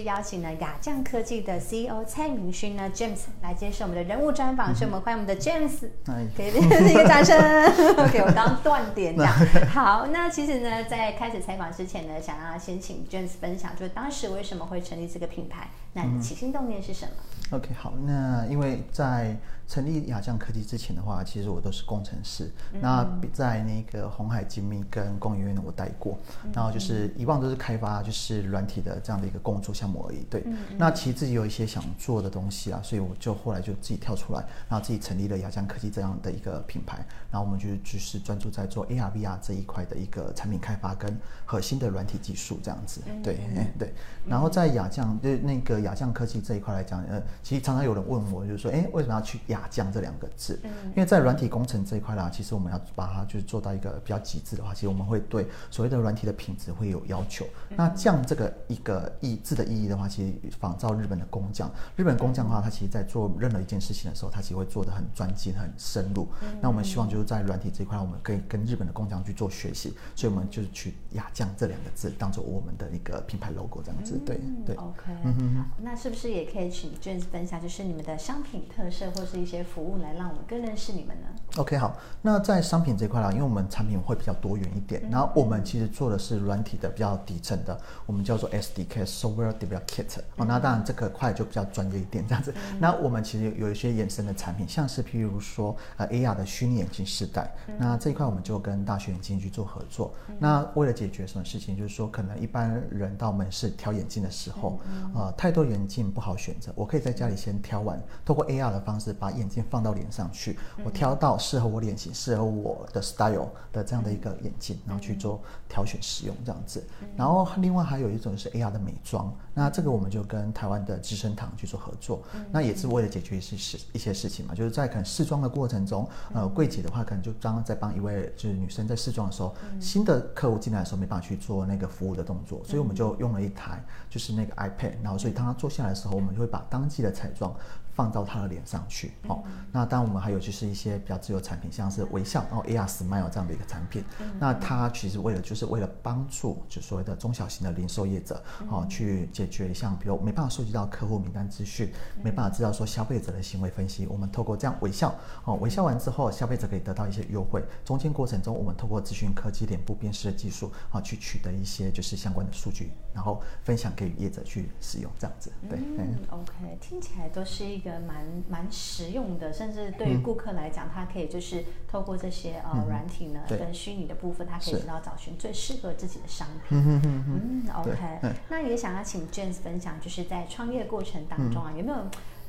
邀请了雅匠科技的 CEO 蔡明勋呢，James 来接受我们的人物专访，所以我们欢迎我们的 James，给一个掌声。OK，我刚断点讲。好，那其实呢，在开始采访之前呢，想要先请 James 分享，就是当时为什么会成立这个品牌？那你起心动念是什么？嗯 OK，好，那因为在成立雅匠科技之前的话，其实我都是工程师。嗯、那在那个红海精密跟工研院呢，我待过。嗯、然后就是以往都是开发就是软体的这样的一个工作项目而已。对，嗯、那其实自己有一些想做的东西啊，所以我就后来就自己跳出来，然后自己成立了雅匠科技这样的一个品牌。然后我们就就是专注在做 AR、VR 这一块的一个产品开发跟核心的软体技术这样子。对，嗯、对。然后在雅匠对那个雅匠科技这一块来讲，呃。其实常常有人问我，就是说，哎，为什么要去雅匠这两个字？嗯，因为在软体工程这一块啦，其实我们要把它就是做到一个比较极致的话，其实我们会对所谓的软体的品质会有要求。嗯、那匠这个一个意字的意义的话，其实仿照日本的工匠。日本工匠的话，他其实在做任何一件事情的时候，他其实会做的很专精、很深入。嗯、那我们希望就是在软体这一块，我们可以跟日本的工匠去做学习，所以我们就是取雅匠这两个字当做我们的一个品牌 logo 这样子。对对。OK。嗯哼。那是不是也可以请 James 分享，就是你们的商品特色或是一些服务，来让我们更认识你们呢？OK，好，那在商品这块啦，因为我们产品会比较多元一点，嗯、然后我们其实做的是软体的比较底层的，我们叫做 SDK（Software Development Kit）。哦，那当然这个块就比较专业一点，这样子。嗯、那我们其实有一些衍生的产品，像是譬如说呃 AR 的虚拟眼镜试戴，嗯、那这一块我们就跟大学眼镜去做合作。嗯、那为了解决什么事情，就是说可能一般人到门市挑眼镜的时候，呃，太多眼镜不好选择，我可以在家里先挑完。透过 AR 的方式把眼镜放到脸上去，我挑到适合我脸型、适合我的 style 的这样的一个眼镜，然后去做挑选使用这样子。然后另外还有一种是 AR 的美妆，那这个我们就跟台湾的资生堂去做合作，那也是为了解决一些事一些事情嘛，就是在可能试妆的过程中，呃，柜姐的话可能就刚刚在帮一位就是女生在试妆的时候，新的客户进来的时候没办法去做那个服务的动作，所以我们就用了一台就是那个 iPad，然后所以当他坐下来的时候，我们就会把当季的彩妆。放到他的脸上去，哦，那当然我们还有就是一些比较自由产品，像是微笑，然后 AR Smile 这样的一个产品，那它其实为了就是为了帮助就所谓的中小型的零售业者，哦，去解决像比如没办法收集到客户名单资讯，没办法知道说消费者的行为分析，我们透过这样微笑，哦，微笑完之后，消费者可以得到一些优惠，中间过程中我们透过咨询科技脸部辨识的技术，啊，去取得一些就是相关的数据，然后分享给业者去使用，这样子，对，嗯，OK，听起来都是一个。蛮蛮实用的，甚至对于顾客来讲，嗯、他可以就是透过这些呃软体呢，嗯、跟虚拟的部分，他可以知道找寻最适合自己的商品。嗯嗯嗯 OK，那也想要请 James 分享，就是在创业过程当中啊，嗯、有没有？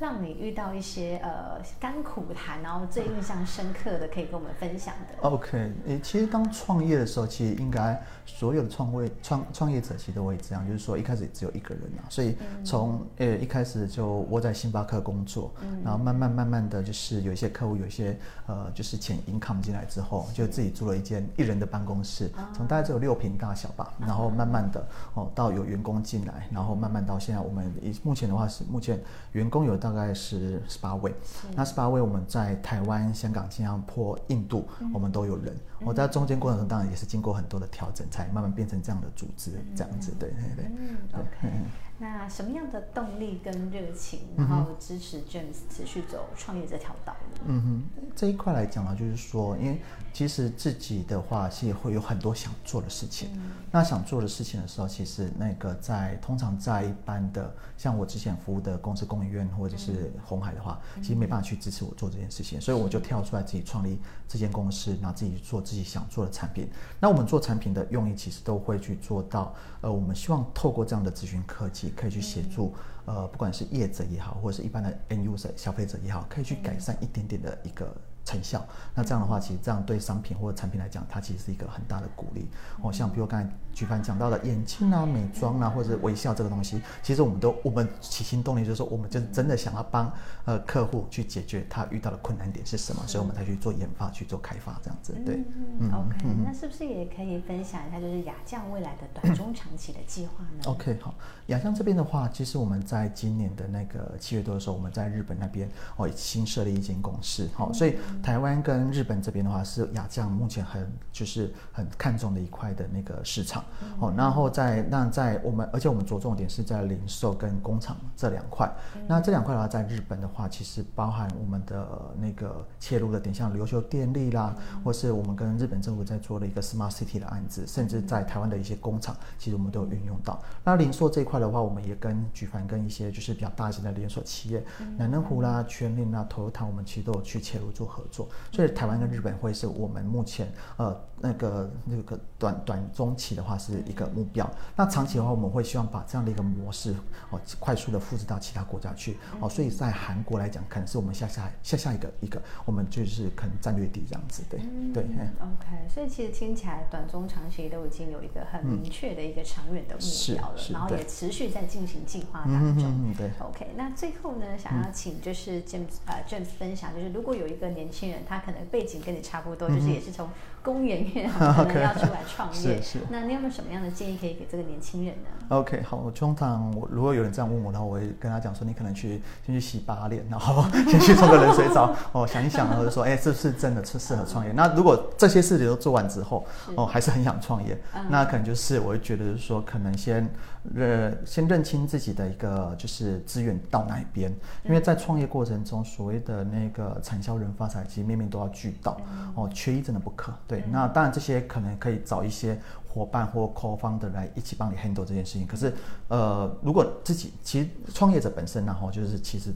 让你遇到一些呃甘苦谈，然后最印象深刻的，可以跟我们分享的。OK，诶，其实当创业的时候，其实应该所有的创位创创业者其实都会这样，就是说一开始只有一个人啊，所以从呃一开始就窝在星巴克工作，嗯、然后慢慢慢慢的就是有一些客户有一些呃就是钱 income 进来之后，就自己租了一间一人的办公室，从大概只有六平大小吧，然后慢慢的哦到有员工进来，然后慢慢到现在我们目前的话是目前员工有。大概是十八位，那十八位我们在台湾、香港、新加坡、印度，嗯、我们都有人。我、嗯、在中间过程中当然也是经过很多的调整，才慢慢变成这样的组织，嗯、这样子，对对对。嗯，OK。那什么样的动力跟热情，然后支持 James 持续走创业这条道路？嗯哼，这一块来讲呢，就是说，因为其实自己的话，其实会有很多想做的事情。嗯、那想做的事情的时候，其实那个在通常在一般的，像我之前服务的公司、工研院或者是红海的话，嗯、其实没办法去支持我做这件事情，所以我就跳出来自己创立这间公司，然后自己做自己想做的产品。那我们做产品的用意，其实都会去做到，呃，我们希望透过这样的咨询科技。可以去协助，呃，不管是业者也好，或者是一般的 end user 消费者也好，可以去改善一点点的一个成效。那这样的话，其实这样对商品或者产品来讲，它其实是一个很大的鼓励。哦，像比如刚才举凡讲到的眼镜啊、美妆啊，或者微笑这个东西，其实我们都我们起心动念就是说，我们就是真的想要帮呃客户去解决他遇到的困难点是什么，所以我们才去做研发、去做开发这样子。对，嗯，OK，嗯，那是不是也可以分享一下，就是雅匠未来的短中长期的计划呢？OK，好，雅匠这边的话，其实我们在今年的那个七月多的时候，我们在日本那边哦新设立一间公司，好，所以台湾跟日本这边的话。是雅酱目前很就是很看重的一块的那个市场，哦，然后在那在我们，而且我们着重点是在零售跟工厂这两块。那这两块的话，在日本的话，其实包含我们的那个切入的点，像琉球电力啦，或是我们跟日本政府在做的一个 Smart City 的案子，甚至在台湾的一些工厂，其实我们都有运用到。那零售这一块的话，我们也跟举凡跟一些就是比较大型的连锁企业，南能湖啦、全联啦、Toyota，我们其实都有去切入做合作。所以台湾跟日本会。是我们目前呃那个那个短短中期的话是一个目标，那长期的话我们会希望把这样的一个模式哦快速的复制到其他国家去哦，所以在韩国来讲可能是我们下下下下一个一个我们就是可能战略地这样子对、嗯、对。OK，所以其实听起来短中长期都已经有一个很明确的一个长远的目标了，嗯、然后也持续在进行计划当中。嗯，对。OK，那最后呢，想要请就是 James 呃 James 分享，就是如果有一个年轻人，他可能背景跟你差不多。多就是也是从工研院可能 要出来创业，是是。那你有没有什么样的建议可以给这个年轻人呢？OK，好，我通常我如果有人这样问我，然后我会跟他讲说，你可能去先去洗把脸，然后 先去冲个冷水澡，哦，想一想，然后就说，哎，是不是真的是适合创业？那如果这些事情都做完之后，哦，还是很想创业，那可能就是我会觉得就是说，可能先呃先认清自己的一个就是资源到哪一边，因为在创业过程中，所谓的那个产销人发财，其实面面都要俱到，哦。缺一真的不可，对。那当然这些可能可以找一些伙伴或 co-founder 来一起帮你 handle 这件事情。可是，呃，如果自己其实创业者本身然后就是其实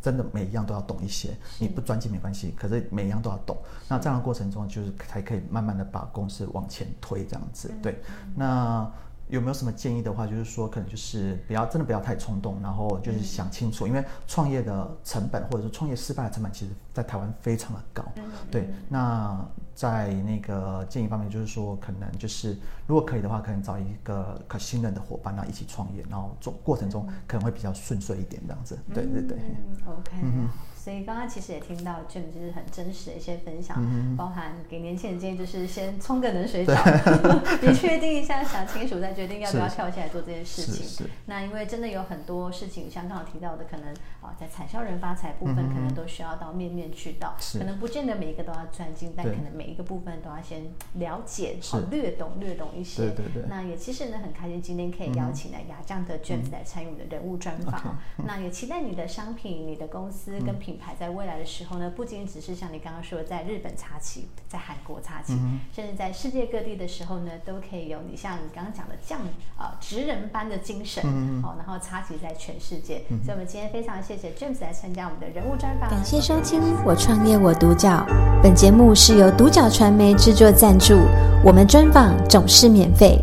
真的每一样都要懂一些，你不专精没关系，可是每一样都要懂。那这样的过程中就是才可以慢慢的把公司往前推这样子，对。那。有没有什么建议的话，就是说可能就是不要真的不要太冲动，然后就是想清楚，因为创业的成本或者是创业失败的成本，其实在台湾非常的高。对，那在那个建议方面，就是说可能就是如果可以的话，可能找一个可信任的伙伴，然后一起创业，然后做过程中可能会比较顺遂一点这样子。对对对。OK。嗯。所以刚刚其实也听到 James 就是很真实的一些分享，嗯、包含给年轻人建议就是先冲个冷水澡，你确定一下，想清楚再决定要不要跳起来做这件事情。那因为真的有很多事情，像刚刚提到的，可能啊在产销人发财部分，可能都需要到面面俱到，可能不见得每一个都要钻进，但可能每一个部分都要先了解，好略懂略懂一些。对对对。那也其实呢很开心今天可以邀请来雅匠的 James 来参与我们的人物专访。嗯、那也期待你的商品、你的公司跟品。品牌在未来的时候呢，不仅只是像你刚刚说的，在日本插旗，在韩国插旗，嗯、甚至在世界各地的时候呢，都可以有你像你刚刚讲的匠啊职人般的精神，嗯、哦，然后插旗在全世界。嗯、所以，我们今天非常谢谢 James 来参加我们的人物专访。感谢收听《我创业我独角》，本节目是由独角传媒制作赞助，我们专访总是免费。